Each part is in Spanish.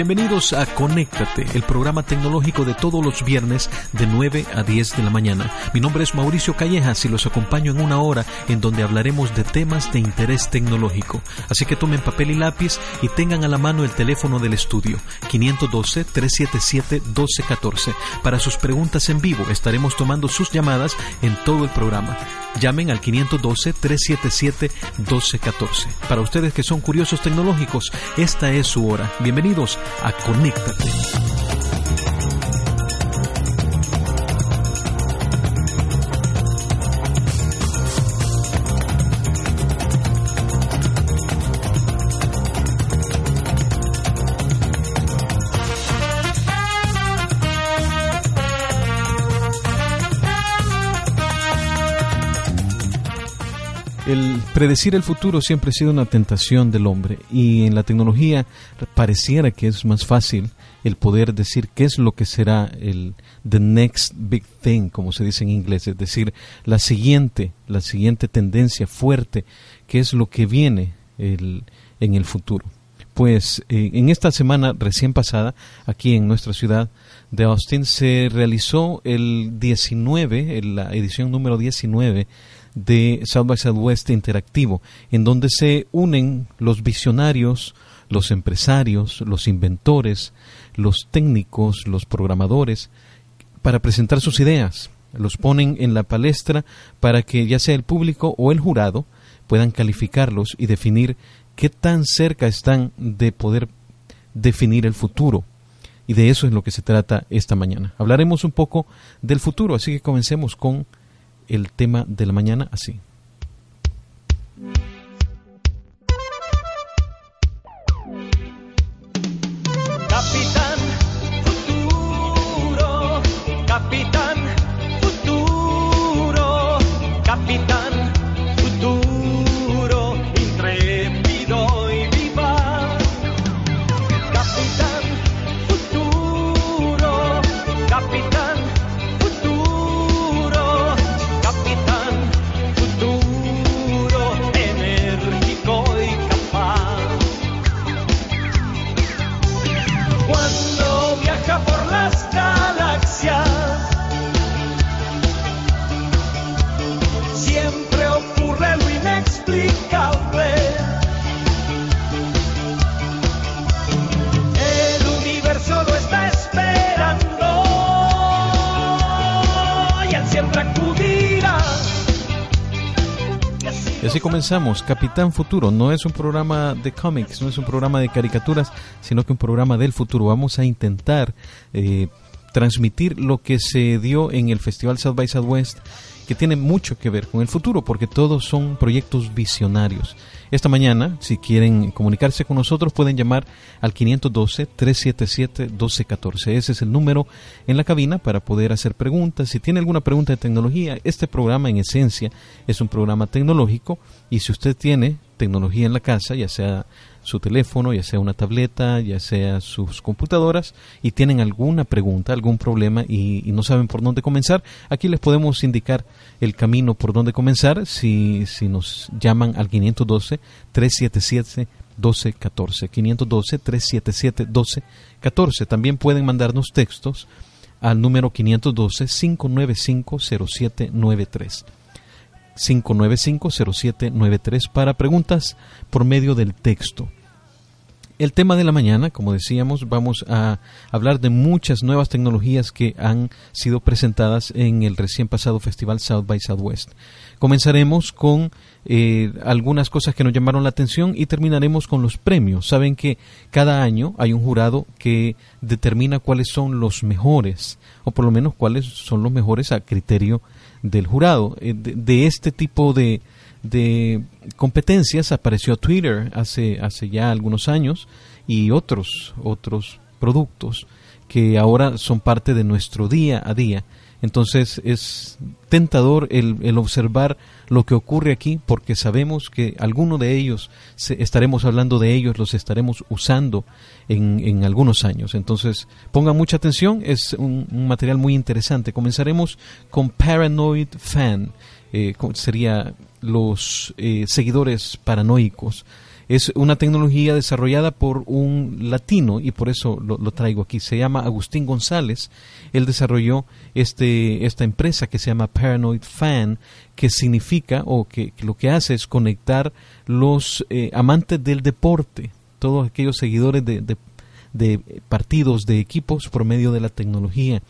Bienvenidos a Conéctate, el programa tecnológico de todos los viernes de 9 a 10 de la mañana. Mi nombre es Mauricio Callejas y los acompaño en una hora en donde hablaremos de temas de interés tecnológico. Así que tomen papel y lápiz y tengan a la mano el teléfono del estudio 512-377-1214. Para sus preguntas en vivo estaremos tomando sus llamadas en todo el programa. Llamen al 512-377-1214. Para ustedes que son curiosos tecnológicos, esta es su hora. Bienvenidos a Conéctate. Predecir el futuro siempre ha sido una tentación del hombre y en la tecnología pareciera que es más fácil el poder decir qué es lo que será el the next big thing, como se dice en inglés, es decir, la siguiente, la siguiente tendencia fuerte, qué es lo que viene el, en el futuro. Pues eh, en esta semana recién pasada, aquí en nuestra ciudad de Austin, se realizó el 19, la edición número 19 de South by Southwest Interactivo, en donde se unen los visionarios, los empresarios, los inventores, los técnicos, los programadores, para presentar sus ideas. Los ponen en la palestra para que ya sea el público o el jurado puedan calificarlos y definir qué tan cerca están de poder definir el futuro. Y de eso es lo que se trata esta mañana. Hablaremos un poco del futuro, así que comencemos con el tema de la mañana así. Capitán Futuro no es un programa de cómics, no es un programa de caricaturas, sino que un programa del futuro. Vamos a intentar eh, transmitir lo que se dio en el Festival South by Southwest, que tiene mucho que ver con el futuro, porque todos son proyectos visionarios. Esta mañana, si quieren comunicarse con nosotros, pueden llamar al 512-377-1214. Ese es el número en la cabina para poder hacer preguntas. Si tiene alguna pregunta de tecnología, este programa en esencia es un programa tecnológico y si usted tiene tecnología en la casa, ya sea su teléfono, ya sea una tableta, ya sea sus computadoras, y tienen alguna pregunta, algún problema y, no saben por dónde comenzar, aquí les podemos indicar el camino por dónde comenzar si, si nos llaman al 512-377. 1214 512 377 1214 también pueden mandarnos textos al número 512 595 0793 595-0793 para preguntas por medio del texto. El tema de la mañana, como decíamos, vamos a hablar de muchas nuevas tecnologías que han sido presentadas en el recién pasado festival South by Southwest. Comenzaremos con eh, algunas cosas que nos llamaron la atención y terminaremos con los premios. Saben que cada año hay un jurado que determina cuáles son los mejores, o por lo menos cuáles son los mejores a criterio del jurado. Eh, de, este tipo de, de competencias apareció Twitter hace, hace ya algunos años y otros, otros productos que ahora son parte de nuestro día a día. Entonces es tentador el, el, observar lo que ocurre aquí porque sabemos que alguno de ellos, estaremos hablando de ellos, los estaremos usando en, en algunos años. Entonces pongan mucha atención, es un, un material muy interesante. Comenzaremos con Paranoid Fan, eh, sería los eh, seguidores paranoicos. Es una tecnología desarrollada por un latino y por eso lo, traigo aquí. Se llama Agustín González. Él desarrolló este, esta empresa que se llama Paranoid Fan, que significa o que, lo que hace es conectar los eh, amantes del deporte, todos aquellos seguidores de, de partidos, de equipos por medio de la tecnología.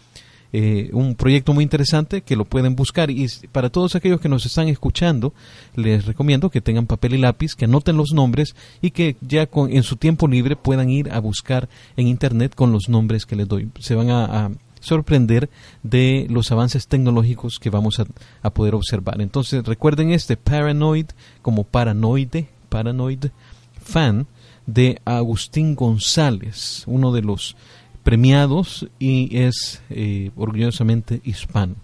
Eh, un proyecto muy interesante que lo pueden buscar y para todos aquellos que nos están escuchando les recomiendo que tengan papel y lápiz, que anoten los nombres y que ya con, en su tiempo libre puedan ir a buscar en internet con los nombres que les doy. Se van a, sorprender de los avances tecnológicos que vamos a, a, poder observar. Entonces recuerden este Paranoid como paranoide, paranoid fan de Agustín González, uno de los premiados y es eh, orgullosamente hispano.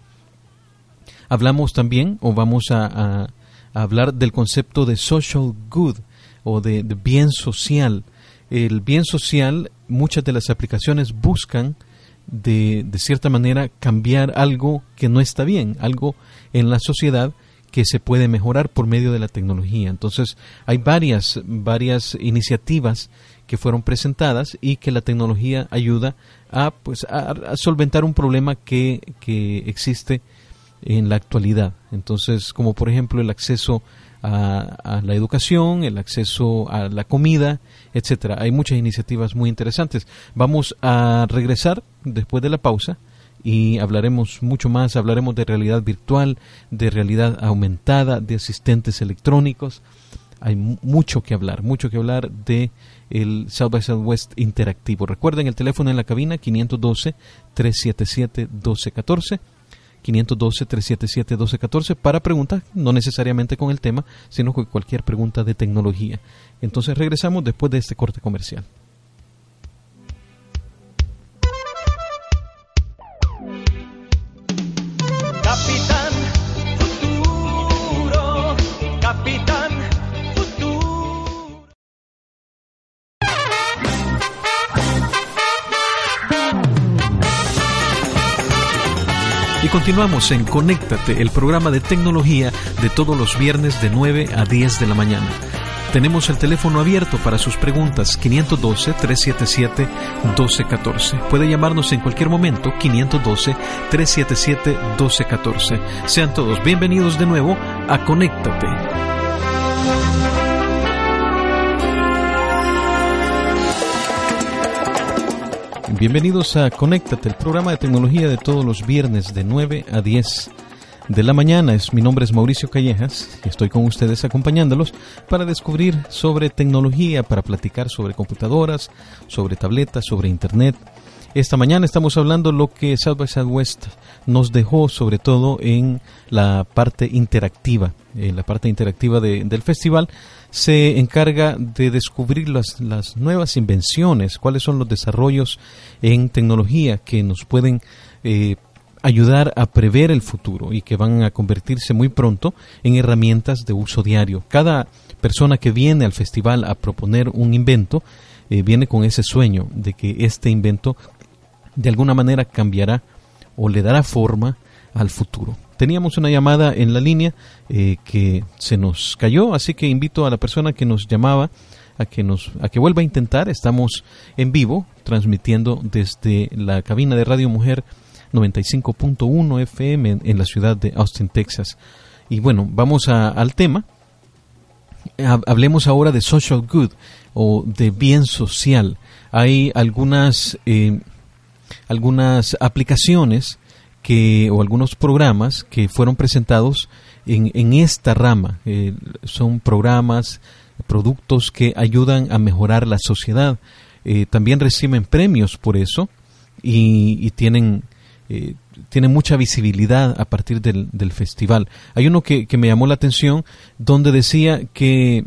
Hablamos también, o vamos a, hablar del concepto de social good o de, bien social. El bien social, muchas de las aplicaciones buscan de, de cierta manera cambiar algo que no está bien, algo en la sociedad que se puede mejorar por medio de la tecnología. Entonces, hay varias, varias iniciativas que fueron presentadas y que la tecnología ayuda a, pues, a, solventar un problema que, que, existe en la actualidad. Entonces, como por ejemplo el acceso a, la educación, el acceso a la comida, etcétera. Hay muchas iniciativas muy interesantes. Vamos a regresar después de la pausa y hablaremos mucho más, hablaremos de realidad virtual, de realidad aumentada, de asistentes electrónicos. Hay mucho que hablar, mucho que hablar de el South by Southwest interactivo. Recuerden el teléfono en la cabina 512-377-1214. 512-377-1214 para preguntas, no necesariamente con el tema, sino con cualquier pregunta de tecnología. Entonces regresamos después de este corte comercial. Continuamos en Conéctate, el programa de tecnología de todos los viernes de 9 a 10 de la mañana. Tenemos el teléfono abierto para sus preguntas 512-377-1214. Puede llamarnos en cualquier momento 512-377-1214. Sean todos bienvenidos de nuevo a Conéctate. Bienvenidos a Conéctate, el programa de tecnología de todos los viernes de 9 a 10 de la mañana. Es, mi nombre es Mauricio Callejas y estoy con ustedes acompañándolos para descubrir sobre tecnología, para platicar sobre computadoras, sobre tabletas, sobre internet. Esta mañana estamos hablando lo que South by Southwest nos dejó sobre todo en la parte interactiva, en la parte interactiva del festival se encarga de descubrir las, las nuevas invenciones, cuáles son los desarrollos en tecnología que nos pueden eh, ayudar a prever el futuro y que van a convertirse muy pronto en herramientas de uso diario. Cada persona que viene al festival a proponer un invento eh, viene con ese sueño de que este invento de alguna manera cambiará o le dará forma al futuro. Teníamos una llamada en la línea eh, que se nos cayó, así que invito a la persona que nos llamaba a que nos a que vuelva a intentar. Estamos en vivo transmitiendo desde la cabina de Radio Mujer 95.1 FM en, la ciudad de Austin, Texas. Y bueno, vamos al tema. Hablemos ahora de social good, o de bien social. Hay algunas, eh, algunas aplicaciones que, o algunos programas que fueron presentados en, en esta rama. Eh, son programas, productos que ayudan a mejorar la sociedad. Eh, también reciben premios por eso y, tienen, tienen mucha visibilidad a partir del, del festival. Hay uno que, que, me llamó la atención donde decía que,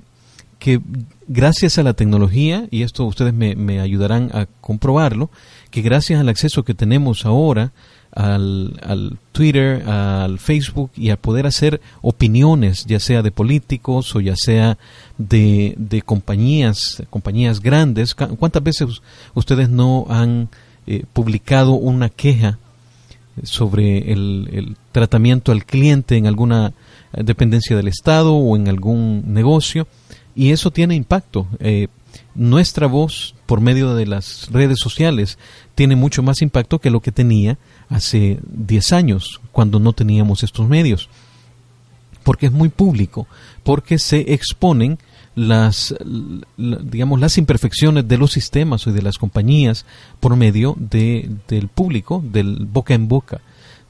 que gracias a la tecnología, y esto ustedes me, me ayudarán a comprobarlo, que gracias al acceso que tenemos ahora al, al, Twitter, al Facebook y a poder hacer opiniones, ya sea de políticos o ya sea de, de compañías, compañías grandes. ¿Cuántas veces ustedes no han eh, publicado una queja sobre el, el, tratamiento al cliente en alguna dependencia del Estado o en algún negocio? y eso tiene impacto. Eh, nuestra voz por medio de las redes sociales tiene mucho más impacto que lo que tenía hace 10 años, cuando no teníamos estos medios. Porque es muy público, porque se exponen las, digamos, las imperfecciones de los sistemas y de las compañías por medio de, del público, del boca en boca,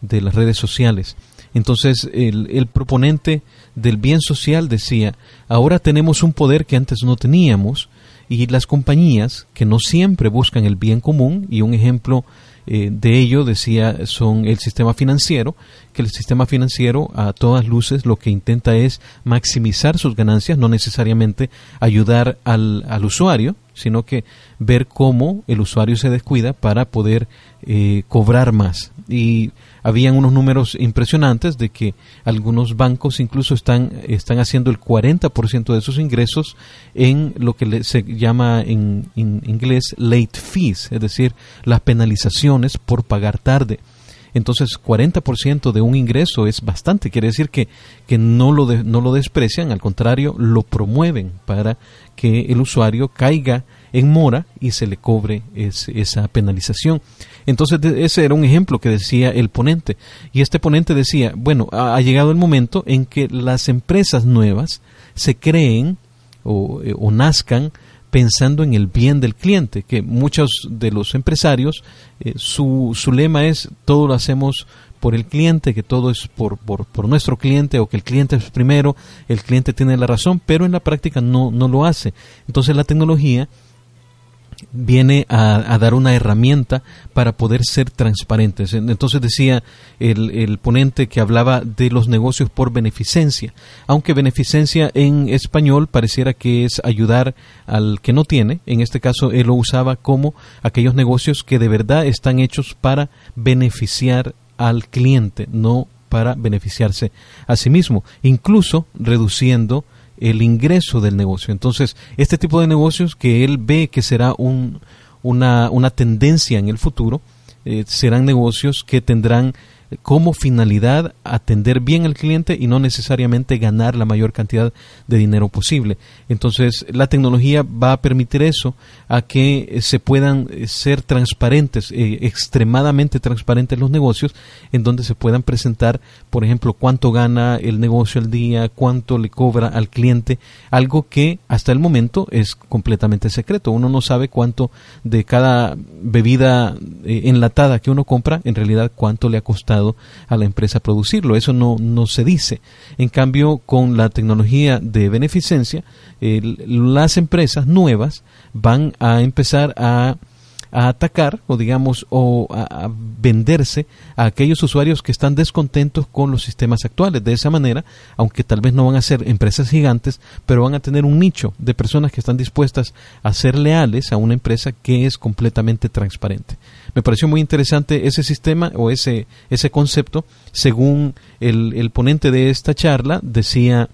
de las redes sociales. Entonces, el, el proponente del bien social decía, ahora tenemos un poder que antes no teníamos y las compañías que no siempre buscan el bien común y un ejemplo eh, de ello decía son el sistema financiero que el sistema financiero a todas luces lo que intenta es maximizar sus ganancias no necesariamente ayudar al, al usuario sino que ver cómo el usuario se descuida para poder eh, cobrar más y habían unos números impresionantes de que algunos bancos incluso están, están haciendo el 40% de sus ingresos en lo que se llama en, inglés late fees, es decir, las penalizaciones por pagar tarde. Entonces, 40% de un ingreso es bastante. Quiere decir que, que no, lo no lo desprecian, al contrario, lo promueven para que el usuario caiga en mora y se le cobre esa penalización. Entonces ese era un ejemplo que decía el ponente. Y este ponente decía, bueno, ha, llegado el momento en que las empresas nuevas se creen o, eh, nazcan pensando en el bien del cliente, que muchos de los empresarios, eh, su, su lema es todo lo hacemos por el cliente, que todo es por, por, por, nuestro cliente o que el cliente es primero, el cliente tiene la razón, pero en la práctica no, no lo hace. Entonces la tecnología viene a, dar una herramienta para poder ser transparentes. Entonces decía el, el, ponente que hablaba de los negocios por beneficencia, aunque beneficencia en español pareciera que es ayudar al que no tiene, en este caso él lo usaba como aquellos negocios que de verdad están hechos para beneficiar al cliente, no para beneficiarse a sí mismo, incluso reduciendo el ingreso del negocio. Entonces, este tipo de negocios que él ve que será un, una, una tendencia en el futuro, eh, serán negocios que tendrán como finalidad atender bien al cliente y no necesariamente ganar la mayor cantidad de dinero posible. Entonces, la tecnología va a permitir eso, a que se puedan eh, ser transparentes, eh, extremadamente transparentes los negocios, en donde se puedan presentar, por ejemplo, cuánto gana el negocio al día, cuánto le cobra al cliente, algo que hasta el momento es completamente secreto. Uno no sabe cuánto de cada bebida eh, enlatada que uno compra, en realidad cuánto le ha costado a la empresa producirlo. Eso no, no se dice. En cambio, con la tecnología de beneficencia, las empresas nuevas van a empezar a a atacar o digamos o a, venderse a aquellos usuarios que están descontentos con los sistemas actuales. De esa manera, aunque tal vez no van a ser empresas gigantes, pero van a tener un nicho de personas que están dispuestas a ser leales a una empresa que es completamente transparente. Me pareció muy interesante ese sistema o ese, ese concepto. Según el, el ponente de esta charla, decía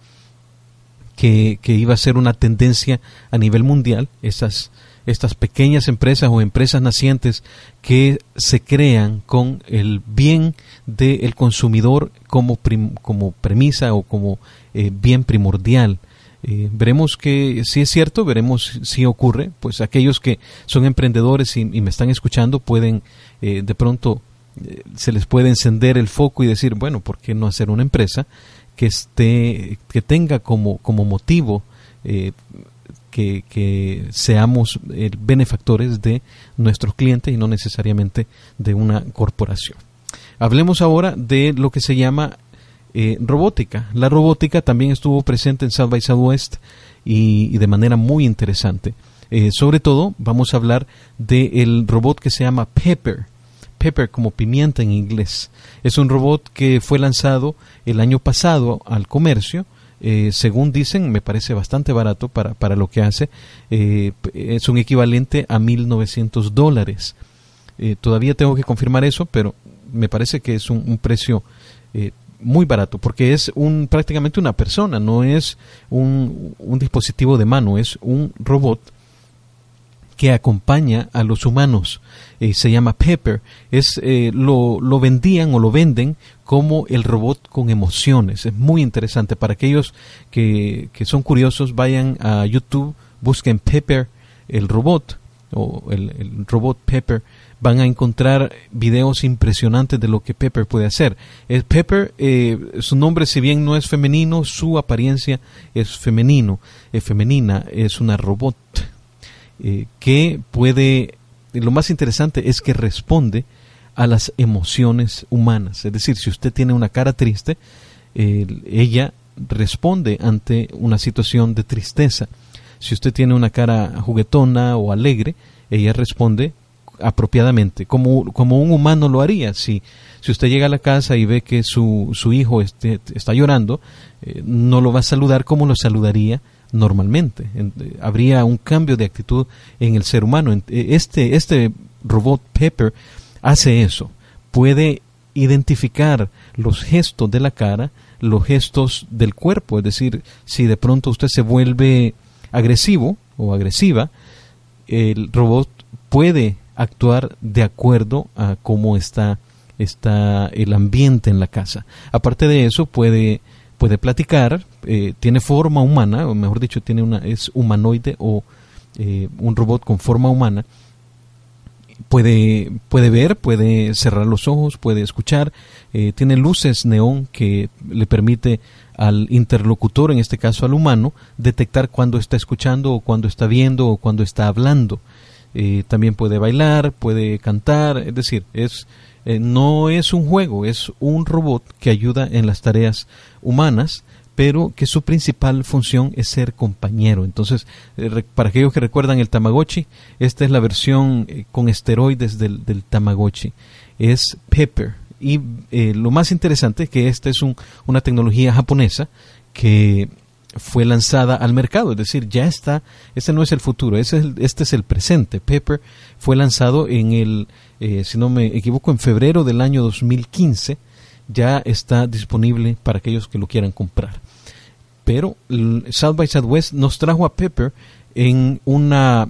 que, que iba a ser una tendencia a nivel mundial, esas estas pequeñas empresas o empresas nacientes que se crean con el bien del consumidor como, como premisa o como eh, bien primordial. Eh, veremos que si es cierto, veremos si ocurre, pues aquellos que son emprendedores y, me están escuchando pueden eh, de pronto se les puede encender el foco y decir, bueno, ¿por qué no hacer una empresa que esté que tenga como como motivo que, que seamos eh, benefactores de nuestros clientes y no necesariamente de una corporación. Hablemos ahora de lo que se llama eh, robótica. La robótica también estuvo presente en South by Southwest y, y de manera muy interesante. Eh, sobre todo vamos a hablar del robot que se llama Pepper. Pepper como pimienta en inglés. Es un robot que fue lanzado el año pasado al comercio. Eh, según dicen, me parece bastante barato para, para lo que hace. Es un equivalente a 1.900 dólares. Todavía tengo que confirmar eso, pero me parece que es un, precio muy barato, porque es un prácticamente una persona, no es un, un dispositivo de mano, es un robot que acompaña a los humanos. Eh, se llama Pepper. Es, eh, lo, lo vendían o lo venden como el robot con emociones. Es muy interesante. Para aquellos que, que son curiosos, vayan a YouTube, busquen Pepper, el robot, o el, el robot Pepper. Van a encontrar videos impresionantes de lo que Pepper puede hacer. Pepper, eh, su nombre, si bien no es femenino, su apariencia es femenino, es femenina, es una robot eh, que puede, lo más interesante es que responde a las emociones humanas. Es decir, si usted tiene una cara triste, eh, ella responde ante una situación de tristeza. Si usted tiene una cara juguetona o alegre, ella responde apropiadamente, como, como un humano lo haría. Si, si usted llega a la casa y ve que su, su hijo este, está llorando, eh, no lo va a saludar como lo saludaría normalmente. En- eh, habría un cambio de actitud en el ser humano. Eh, Este, este robot Pepper hace eso. Puede identificar los gestos de la cara, los gestos del cuerpo. Es decir, si de pronto usted se vuelve agresivo o agresiva, el robot puede actuar de acuerdo a cómo está, está el ambiente en la casa. Aparte de eso, puede, puede platicar, eh, tiene forma humana, o mejor dicho, tiene una, es humanoide o eh, un robot con forma humana. Puede, puede ver, puede cerrar los ojos, puede escuchar, eh, tiene luces neón que le permite al interlocutor, en este caso al humano, detectar cuando está escuchando o cuando está viendo o cuando está hablando. Eh, también puede bailar, puede cantar, es decir, es eh, no es un juego, es un robot que ayuda en las tareas humanas, pero que su principal función es ser compañero. Entonces, eh, para aquellos que recuerdan el Tamagotchi, esta es la versión eh, con esteroides del, del Tamagotchi. Es Pepper. Y lo más interesante es que esta es un- una tecnología japonesa que fue lanzada al mercado, es decir, ya está, este no es el futuro, ese es el- este es el presente. Pepper fue lanzado en el, eh, si no me equivoco, en febrero del año 2015, ya está disponible para aquellos que lo quieran comprar. Pero South by Southwest nos trajo a Pepper en una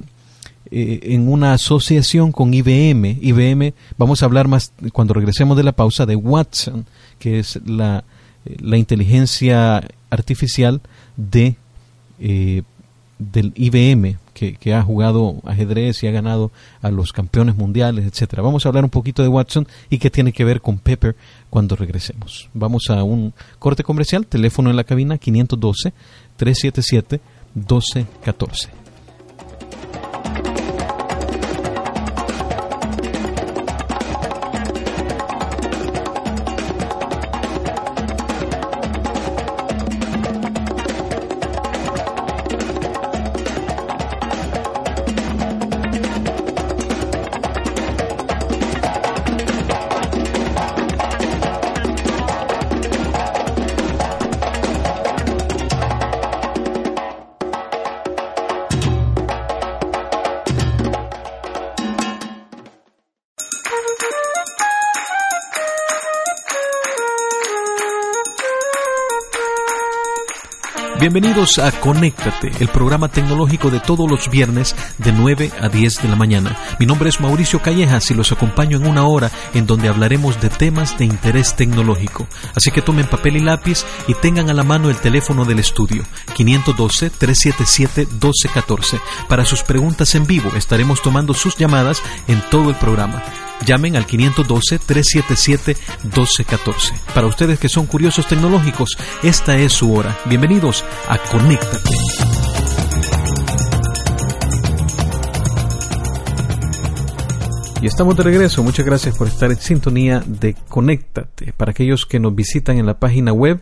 eh, en una asociación con IBM. IBM, vamos a hablar más cuando regresemos de la pausa de Watson, que es la, eh, la inteligencia artificial de eh, del IBM que, que ha jugado ajedrez y ha ganado a los campeones mundiales, etcétera. Vamos a hablar un poquito de Watson y qué tiene que ver con Pepper cuando regresemos. Vamos a un corte comercial, teléfono en la cabina 512 377 1214. Bienvenidos a Conéctate, el programa tecnológico de todos los viernes de 9 a 10 de la mañana. Mi nombre es Mauricio Callejas y los acompaño en una hora en donde hablaremos de temas de interés tecnológico. Así que tomen papel y lápiz y tengan a la mano el teléfono del estudio 512-377-1214. Para sus preguntas en vivo estaremos tomando sus llamadas en todo el programa. Llamen al 512-377-1214. Para ustedes que son curiosos tecnológicos, esta es su hora. Bienvenidos a Conéctate. Y estamos de regreso. Muchas gracias por estar en sintonía de Conéctate. Para aquellos que nos visitan en la página web,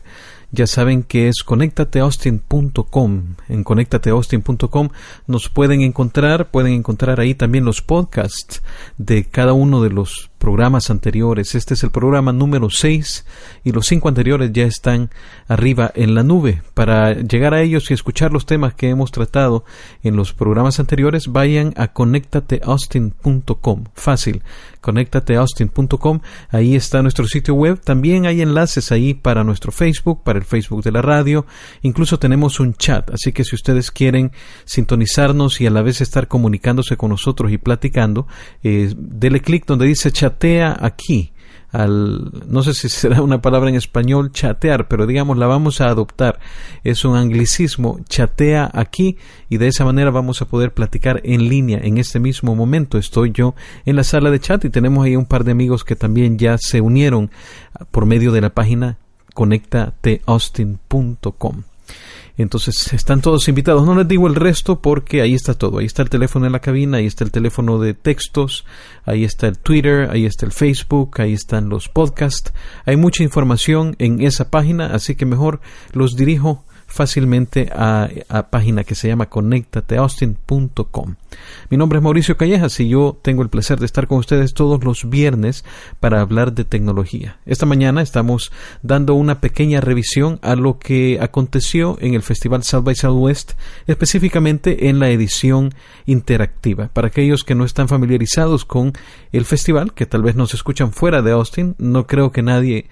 ya saben que es conectateaustin.com. En conectateaustin.com nos pueden encontrar, pueden encontrar ahí también los podcasts de cada uno de los programas anteriores. Este es el programa número 6 y los cinco anteriores ya están arriba en la nube. Para llegar a ellos y escuchar los temas que hemos tratado en los programas anteriores, vayan a conectateaustin.com. Fácil, conectateaustin.com. Ahí está nuestro sitio web. También hay enlaces ahí para nuestro Facebook, para el Facebook de la radio. Incluso tenemos un chat. Así que si ustedes quieren sintonizarnos y a la vez estar comunicándose con nosotros y platicando, eh, dele clic donde dice chat chatea aquí. Al, no sé si será una palabra en español chatear, pero digamos la vamos a adoptar. Es un anglicismo, chatea aquí y de esa manera vamos a poder platicar en línea. En este mismo momento estoy yo en la sala de chat y tenemos ahí un par de amigos que también ya se unieron por medio de la página conectateaustin.com. Entonces están todos invitados. No les digo el resto porque ahí está todo. Ahí está el teléfono en la cabina, ahí está el teléfono de textos, ahí está el Twitter, ahí está el Facebook, ahí están los podcasts. Hay mucha información en esa página, así que mejor los dirijo fácilmente a, a página que se llama conectateaustin.com. Mi nombre es Mauricio Callejas y yo tengo el placer de estar con ustedes todos los viernes para hablar de tecnología. Esta mañana estamos dando una pequeña revisión a lo que aconteció en el Festival South by Southwest, específicamente en la edición interactiva. Para aquellos que no están familiarizados con el festival, que tal vez nos escuchan fuera de Austin, no creo que nadie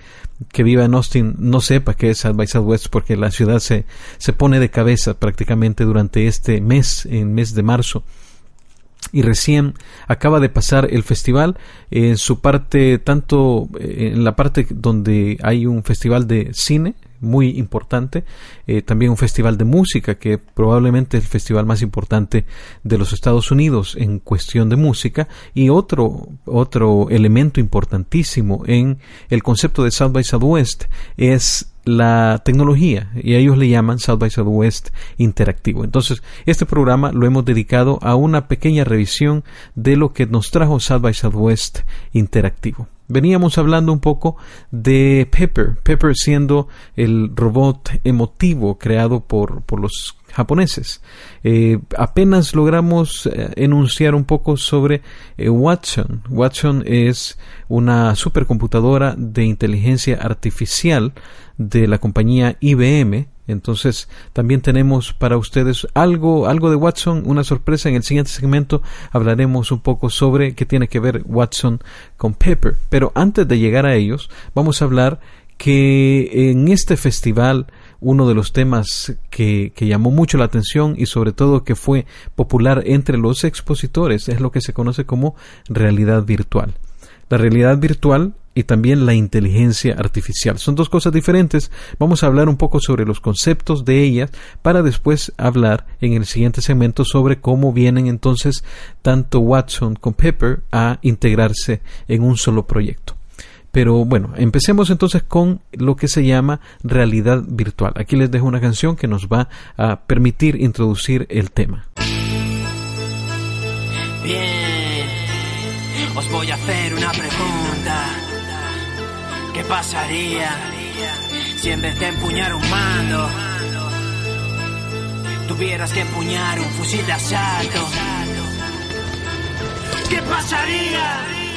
que viva en Austin no sepa qué es South by Southwest porque la ciudad se, se pone de cabeza prácticamente durante este mes, en mes de marzo. Y recién acaba de pasar el festival en su parte tanto eh, en la parte donde hay un festival de cine muy importante eh, también un festival de música que probablemente es el festival más importante de los Estados Unidos en cuestión de música y otro otro elemento importantísimo en el concepto de South by Southwest es la tecnología y ellos le llaman South by Southwest interactivo. Entonces, este programa lo hemos dedicado a una pequeña revisión de lo que nos trajo South by Southwest interactivo. Veníamos hablando un poco de Pepper, Pepper siendo el robot emotivo creado por, por los japoneses. Eh, apenas logramos eh, enunciar un poco sobre eh, Watson. Watson es una supercomputadora de inteligencia artificial de la compañía IBM. Entonces también tenemos para ustedes algo, algo de Watson, una sorpresa. En el siguiente segmento hablaremos un poco sobre qué tiene que ver Watson con Pepper. Pero antes de llegar a ellos, vamos a hablar que en este festival uno de los temas que, que, llamó mucho la atención y sobre todo que fue popular entre los expositores es lo que se conoce como realidad virtual. La realidad virtual y también la inteligencia artificial. Son dos cosas diferentes. Vamos a hablar un poco sobre los conceptos de ellas para después hablar en el siguiente segmento sobre cómo vienen entonces tanto Watson con Pepper a integrarse en un solo proyecto. Pero bueno, empecemos entonces con lo que se llama realidad virtual. Aquí les dejo una canción que nos va a permitir introducir el tema. Bien, os voy a hacer una pregunta. ¿Qué pasaría si en vez de empuñar un mando tuvieras que empuñar un fusil de asalto? ¿Qué pasaría?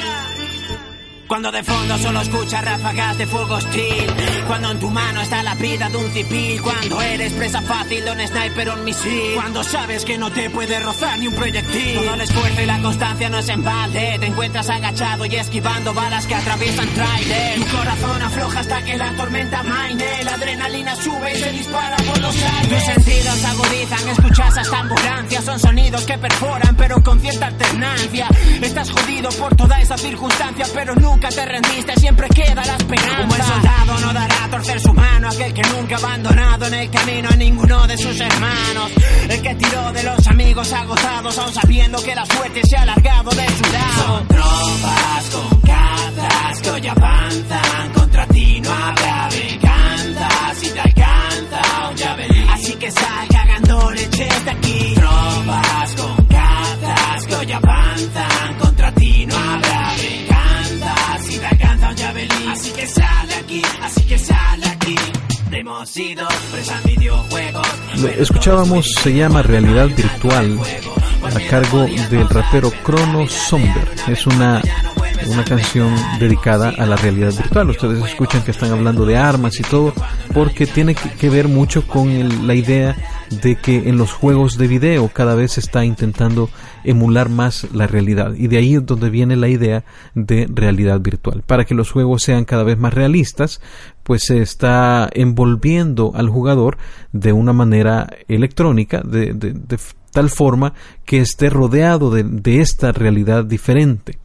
Cuando de fondo solo escuchas ráfagas de fuego hostil. Cuando en tu mano está la vida de un civil Cuando eres presa fácil de un sniper o un misil. Cuando sabes que no te puede rozar ni un proyectil. Todo el esfuerzo y la constancia no es en balde. Te encuentras agachado y esquivando balas que atraviesan trailer. Tu corazón afloja hasta que la tormenta maine. La adrenalina sube y se dispara por los aires. Tus sentidos se agudizan, escuchas hasta ambulancias. Son sonidos que perforan pero con cierta alternancia. Estás jodido por toda esa circunstancia pero nunca nunca te rendiste, siempre queda la esperanza. Un buen soldado no dará a torcer su mano, aquel que nunca ha abandonado en el camino a ninguno de sus hermanos. El que tiró de los amigos agotados, aún sabiendo que la suerte se ha alargado de su lado. Son tropas con cazas que hoy avanzan, contra ti no habrá venganza, si te alcanza un javelin. Así que sal cagando leche de aquí. Tropas con cazas que hoy avanzan, Así que sal aquí, así que sal aquí. Hemos ido presa videojuegos. Escuchábamos se llama Realidad Virtual a cargo del rapero Crono Somber. Es una una canción dedicada a la realidad virtual. Ustedes escuchan que están hablando de armas y todo, porque tiene que ver mucho con el- la idea de que en los juegos de video cada vez se está intentando emular más la realidad. Y de ahí es donde viene la idea de realidad virtual. Para que los juegos sean cada vez más realistas, pues se está envolviendo al jugador de una manera electrónica, de, de- de tal forma que esté rodeado de- de esta realidad diferente.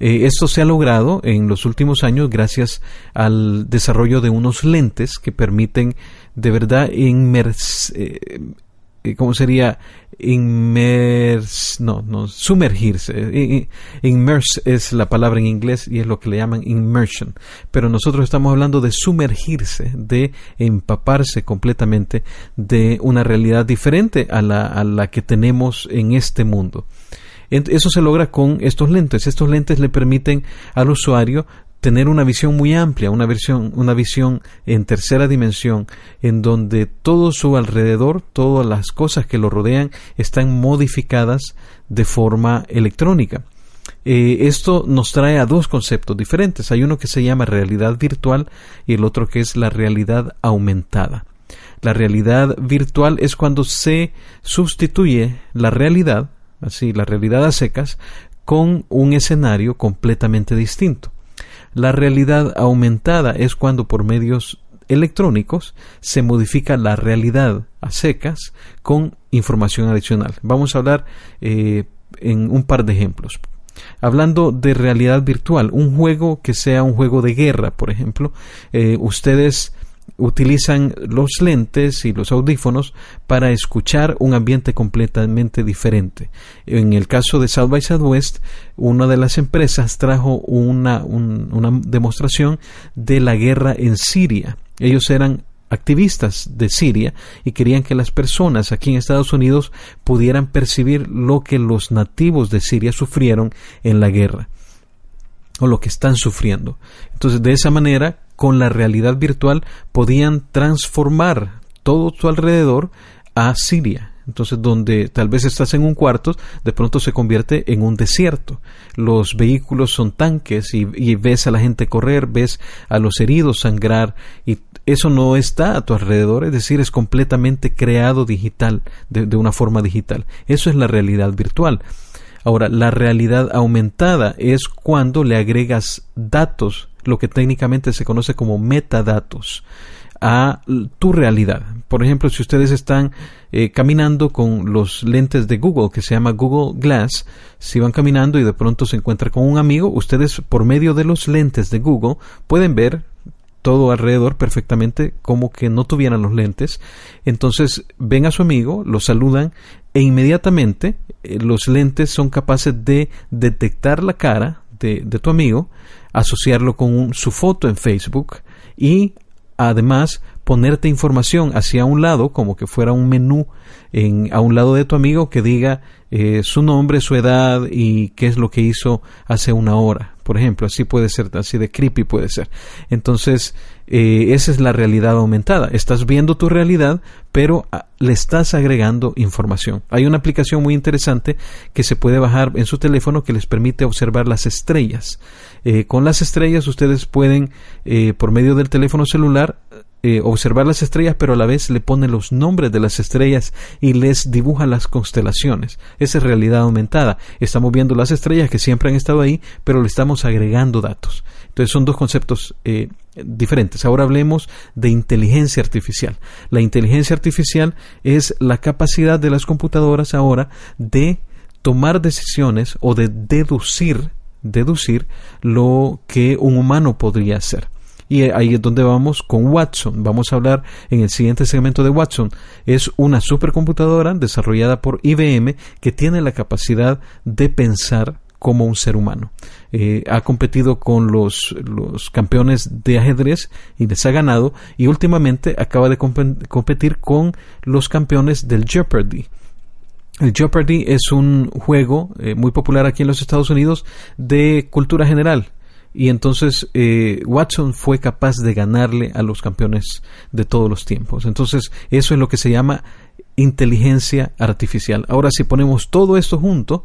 Eh, esto se ha logrado en los últimos años gracias al desarrollo de unos lentes que permiten de verdad inmers eh, eh, ¿cómo sería? Inmers no, no, sumergirse. Immerse es la palabra en inglés y es lo que le llaman immersion. Pero nosotros estamos hablando de sumergirse, de empaparse completamente de una realidad diferente a la, a la que tenemos en este mundo. Eso se logra con estos lentes. Estos lentes le permiten al usuario tener una visión muy amplia, una visión, una visión en tercera dimensión, en donde todo su alrededor, todas las cosas que lo rodean, están modificadas de forma electrónica. Eh, esto nos trae a dos conceptos diferentes. Hay uno que se llama realidad virtual y el otro que es la realidad aumentada. La realidad virtual es cuando se sustituye la realidad, así, la realidad a secas, con un escenario completamente distinto. La realidad aumentada es cuando por medios electrónicos se modifica la realidad a secas con información adicional. Vamos a hablar eh, en un par de ejemplos. Hablando de realidad virtual, un juego que sea un juego de guerra, por ejemplo, eh, ustedes utilizan los lentes y los audífonos para escuchar un ambiente completamente diferente. En el caso de South by Southwest, una de las empresas trajo una, un- una demostración de la guerra en Siria. Ellos eran activistas de Siria y querían que las personas aquí en Estados Unidos pudieran percibir lo que los nativos de Siria sufrieron en la guerra o lo que están sufriendo. Entonces, de esa manera, con la realidad virtual, podían transformar todo tu alrededor a Siria. Entonces, donde tal vez estás en un cuarto, de pronto se convierte en un desierto. Los vehículos son tanques y, ves a la gente correr, ves a los heridos sangrar y eso no está a tu alrededor, es decir, es completamente creado digital, de una forma digital. Eso es la realidad virtual. Ahora, la realidad aumentada es cuando le agregas datos, lo que técnicamente se conoce como metadatos, a tu realidad. Por ejemplo, si ustedes están eh, caminando con los lentes de Google, que se llama Google Glass, si van caminando y de pronto se encuentran con un amigo, ustedes por medio de los lentes de Google pueden ver todo alrededor perfectamente como que no tuvieran los lentes. Entonces ven a su amigo, lo saludan e inmediatamente eh, los lentes son capaces de detectar la cara de, tu amigo, asociarlo con un- su foto en Facebook y además ponerte información hacia un lado como que fuera un menú en, a un lado de tu amigo que diga eh, su nombre, su edad y qué es lo que hizo hace una hora. Por ejemplo, así puede ser, así de creepy puede ser. Entonces, eh, esa es la realidad aumentada. Estás viendo tu realidad, pero ah, le estás agregando información. Hay una aplicación muy interesante que se puede bajar en su teléfono que les permite observar las estrellas. Eh, con las estrellas ustedes pueden, eh, por medio del teléfono celular, eh, observar las estrellas, pero a la vez le pone los nombres de las estrellas y les dibuja las constelaciones. Esa es realidad aumentada. Estamos viendo las estrellas que siempre han estado ahí, pero le estamos agregando datos. Entonces son dos conceptos eh, diferentes. Ahora hablemos de inteligencia artificial. La inteligencia artificial es la capacidad de las computadoras ahora de tomar decisiones o de deducir, deducir lo que un humano podría hacer. Y ahí es donde vamos con Watson. Vamos a hablar en el siguiente segmento de Watson. Es una supercomputadora desarrollada por IBM que tiene la capacidad de pensar como un ser humano. Eh, ha competido con los, campeones de ajedrez y les ha ganado y últimamente acaba de compe- competir con los campeones del Jeopardy. El Jeopardy es un juego eh, muy popular aquí en los Estados Unidos de cultura general. Y entonces eh, Watson fue capaz de ganarle a los campeones de todos los tiempos. Entonces eso es lo que se llama inteligencia artificial. Ahora si ponemos todo esto junto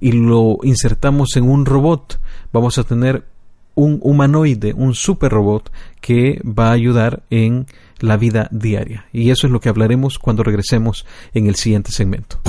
y lo insertamos en un robot, vamos a tener un humanoide, un super robot que va a ayudar en la vida diaria. Y eso es lo que hablaremos cuando regresemos en el siguiente segmento.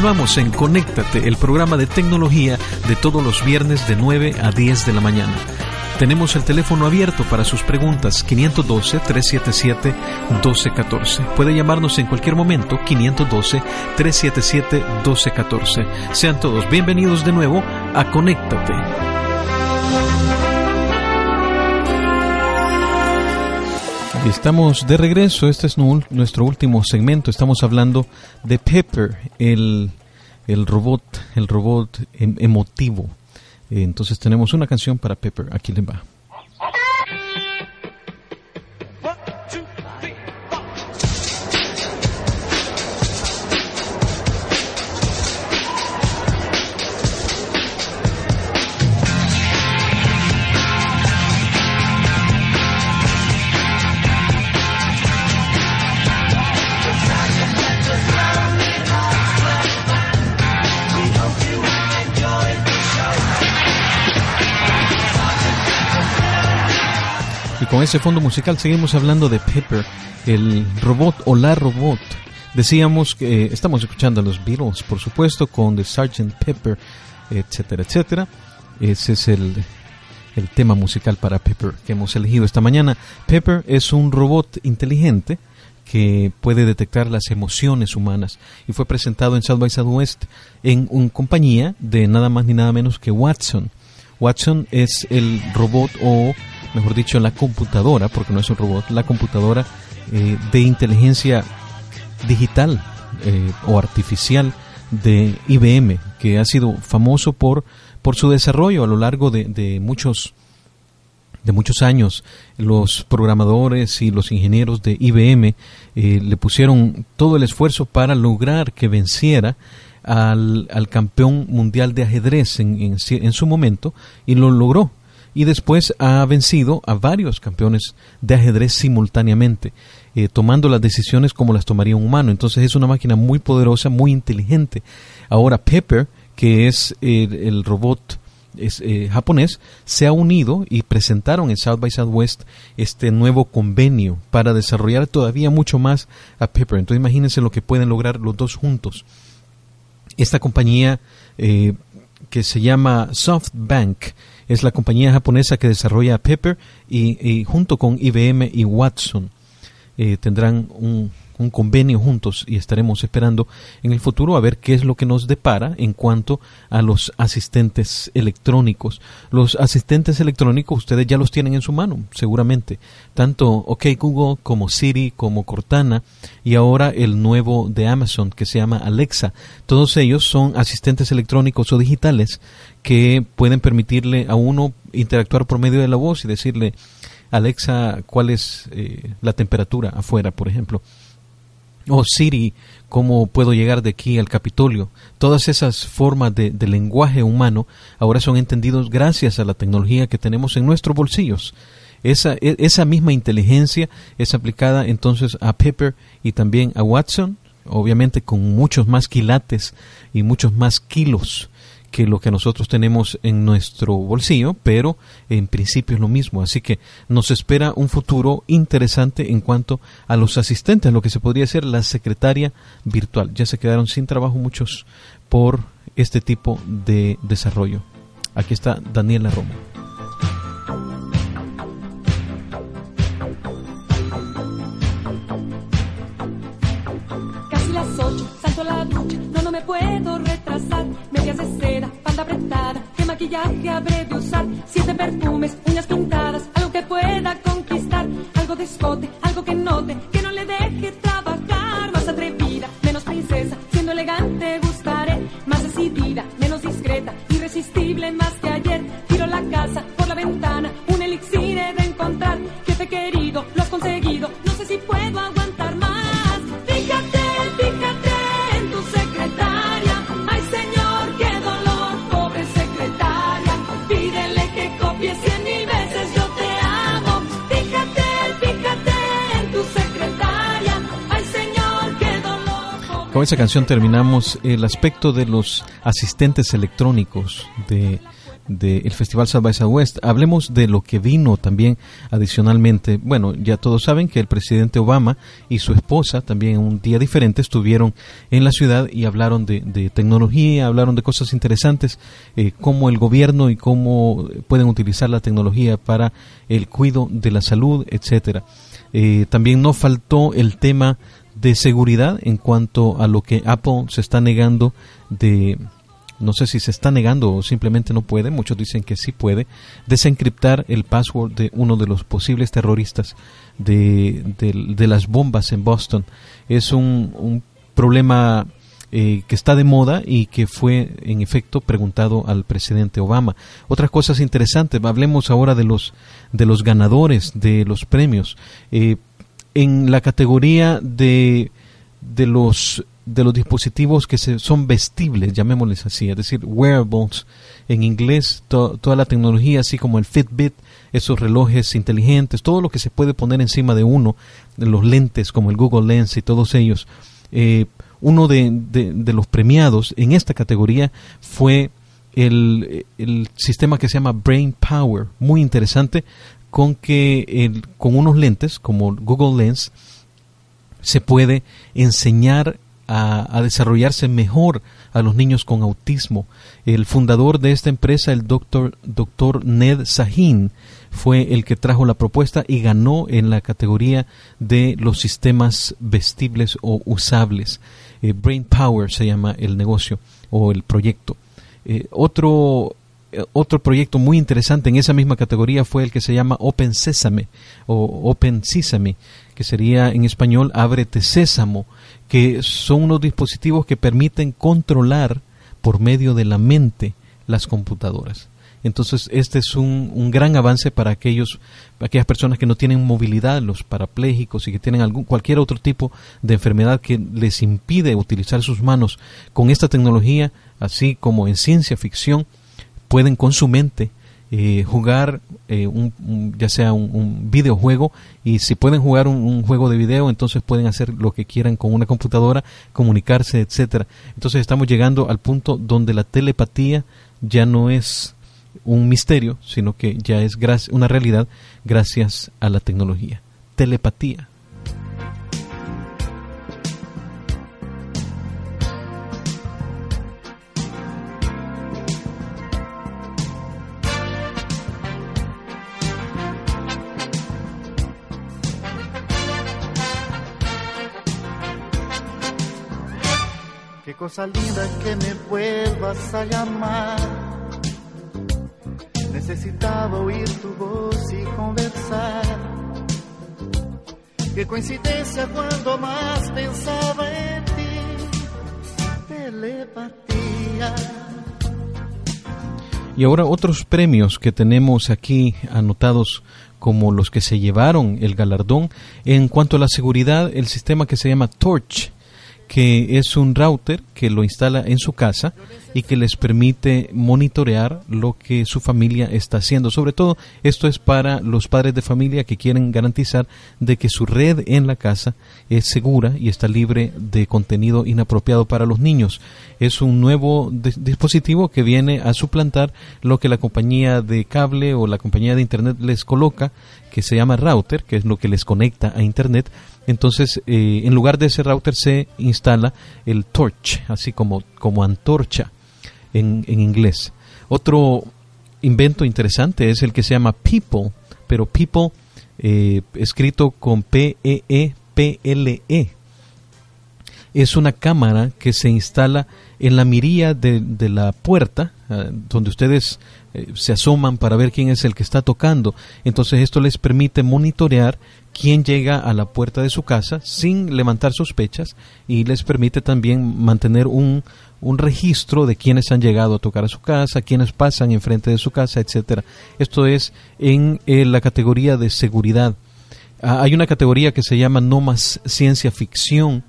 Continuamos en Conéctate, el programa de tecnología de todos los viernes de 9 a 10 de la mañana. Tenemos el teléfono abierto para sus preguntas 512-377-1214. Puede llamarnos en cualquier momento 512-377-1214. Sean todos bienvenidos de nuevo a Conéctate. Estamos de regreso, este es nuestro último segmento, estamos hablando de Pepper, el, el robot, el robot em, emotivo. Entonces tenemos una canción para Pepper, aquí le va. Ese fondo musical seguimos hablando de Pepper, el robot o la robot. Decíamos que eh, estamos escuchando a los Beatles, por supuesto, con The Sgt. Pepper, etcétera, etcétera. Ese es el, el tema musical para Pepper que hemos elegido esta mañana. Pepper es un robot inteligente que puede detectar las emociones humanas y fue presentado en South by Southwest en una compañía de nada más ni nada menos que Watson. Watson es el robot o mejor dicho, la computadora, porque no es un robot, la computadora eh, de inteligencia digital eh, o artificial de IBM, que ha sido famoso por, por su desarrollo a lo largo de, muchos de muchos años, los programadores y los ingenieros de IBM eh, le pusieron todo el esfuerzo para lograr que venciera al, al campeón mundial de ajedrez en, en, su momento y lo logró y después ha vencido a varios campeones de ajedrez simultáneamente, eh, tomando las decisiones como las tomaría un humano. Entonces es una máquina muy poderosa, muy inteligente. Ahora Pepper, que es el robot eh, japonés, se ha unido y presentaron en South by Southwest este nuevo convenio para desarrollar todavía mucho más a Pepper. Entonces imagínense lo que pueden lograr los dos juntos. Esta compañía eh, que se llama SoftBank es la compañía japonesa que desarrolla Pepper y, junto con IBM y Watson eh, tendrán un, un convenio juntos y estaremos esperando en el futuro a ver qué es lo que nos depara en cuanto a los asistentes electrónicos. Los asistentes electrónicos ustedes ya los tienen en su mano, seguramente. Tanto OK Google como Siri como Cortana y ahora el nuevo de Amazon que se llama Alexa. Todos ellos son asistentes electrónicos o digitales que pueden permitirle a uno interactuar por medio de la voz y decirle Alexa, ¿cuál es eh, la temperatura afuera, por ejemplo? Oh Siri, ¿cómo puedo llegar de aquí al Capitolio? Todas esas formas de, lenguaje humano ahora son entendidos gracias a la tecnología que tenemos en nuestros bolsillos. Esa, e, esa misma inteligencia es aplicada entonces a Pepper y también a Watson, obviamente con muchos más quilates y muchos más kilos que lo que nosotros tenemos en nuestro bolsillo, pero en principio es lo mismo. Así que nos espera un futuro interesante en cuanto a los asistentes, lo que se podría ser la secretaria virtual. Ya se quedaron sin trabajo muchos por este tipo de desarrollo. Aquí está Daniela Romo. Apretada, qué maquillaje habré de usar. Siete perfumes, uñas pintadas, algo que pueda conquistar. Algo de escote, algo que note, que no le deje trabajar. Más atrevida, menos princesa, siendo elegante gustaré. Más decidida, menos discreta, irresistible más que ayer. Tiro la casa por la ventana, un Con esa canción terminamos el aspecto de los asistentes electrónicos de del Festival South by Southwest. Hablemos de lo que vino también adicionalmente. Bueno, ya todos saben que el presidente Obama y su esposa también un día diferente estuvieron en la ciudad y hablaron de, de tecnología, hablaron de cosas interesantes, eh, cómo el gobierno y cómo pueden utilizar la tecnología para el cuidado de la salud, etcétera. Eh, también no faltó el tema de seguridad en cuanto a lo que Apple se está negando de no sé si se está negando o simplemente no puede, muchos dicen que sí puede, desencriptar el password de uno de los posibles terroristas de, de, las bombas en Boston. Es un, un problema eh, que está de moda y que fue en efecto preguntado al presidente Obama. Otras cosas interesantes, hablemos ahora de los, de los ganadores de los premios. Eh, en la categoría de, de los de los dispositivos que se, son vestibles, llamémosles así, es decir, wearables, en inglés, to, toda la tecnología, así como el Fitbit, esos relojes inteligentes, todo lo que se puede poner encima de uno, los lentes como el Google Lens y todos ellos. Eh, uno de, de, de, los premiados en esta categoría fue el, el, sistema que se llama Brain Power, muy interesante, con que el, con unos lentes como Google Lens se puede enseñar a, desarrollarse mejor a los niños con autismo. El fundador de esta empresa, el doctor, doctor Ned Sahin, fue el que trajo la propuesta y ganó en la categoría de los sistemas vestibles o usables. Eh, Brain Power se llama el negocio o el proyecto. Eh, otro otro proyecto muy interesante en esa misma categoría fue el que se llama Open Sesame o Open Sesame, que sería en español Ábrete Sésamo, que son unos dispositivos que permiten controlar por medio de la mente las computadoras. Entonces, este es un, un, gran avance para aquellos, aquellas personas que no tienen movilidad, los parapléjicos y que tienen algún, cualquier otro tipo de enfermedad que les impide utilizar sus manos. Con esta tecnología, así como en ciencia ficción, pueden con su mente eh, jugar eh, un, un, ya sea un, un, videojuego y si pueden jugar un, juego de video entonces pueden hacer lo que quieran con una computadora comunicarse etcétera. Entonces estamos llegando al punto donde la telepatía ya no es un misterio sino que ya es una realidad gracias a la tecnología. Telepatía cosa linda que me vuelvas a llamar. Necesitaba oír tu voz y conversar. Qué coincidencia cuando más pensaba en ti. Telepatía. Y ahora otros premios que tenemos aquí anotados como los que se llevaron el galardón en cuanto a la seguridad, el sistema que se llama Torch que es un router que lo instala en su casa y que les permite monitorear lo que su familia está haciendo. Sobre todo, esto es para los padres de familia que quieren garantizar de que su red en la casa es segura y está libre de contenido inapropiado para los niños. Es un nuevo dispositivo que viene a suplantar lo que la compañía de cable o la compañía de internet les coloca, que se llama router, que es lo que les conecta a internet entonces, eh, en lugar de ese router se instala el torch, así como, como antorcha en, en inglés. Otro invento interesante es el que se llama People, pero People eh, escrito con P-E-E-P-L-E. -E. Es una cámara que se instala en la mirilla de, de la puerta, uh, donde ustedes eh, se asoman para ver quién es el que está tocando. Entonces esto les permite monitorear quién llega a la puerta de su casa sin levantar sospechas y les permite también mantener un, un registro de quienes han llegado a tocar a su casa, quienes pasan enfrente de su casa, etcétera. Esto es en eh, la categoría de seguridad. Ah, hay una categoría que se llama no más ciencia ficción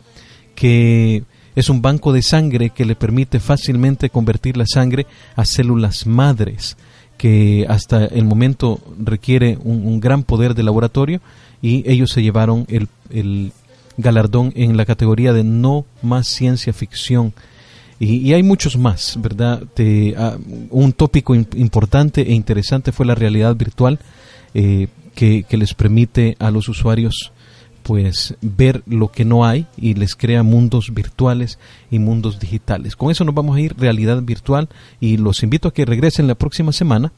que es un banco de sangre que le permite fácilmente convertir la sangre a células madres, que hasta el momento requiere un, gran poder de laboratorio y ellos se llevaron el galardón en la categoría de no más ciencia ficción. Y, y, hay muchos más, ¿verdad? Te, uh, un tópico importante e interesante fue la realidad virtual eh, que, que, les permite a los usuarios pues ver lo que no hay y les crea mundos virtuales y mundos digitales. Con eso nos vamos a ir realidad virtual y los invito a que regresen la próxima semana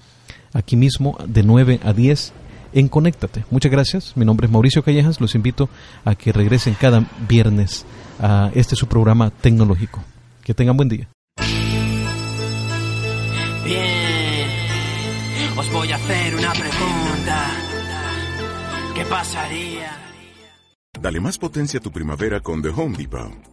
aquí mismo de 9 a 10 en Conéctate. Muchas gracias. Mi nombre es Mauricio Callejas. Los invito a que regresen cada viernes a este su programa tecnológico. Que tengan buen día. Bien, os voy a hacer una pregunta. ¿Qué pasaría? Dale más potencia a tu primavera con The Home Depot.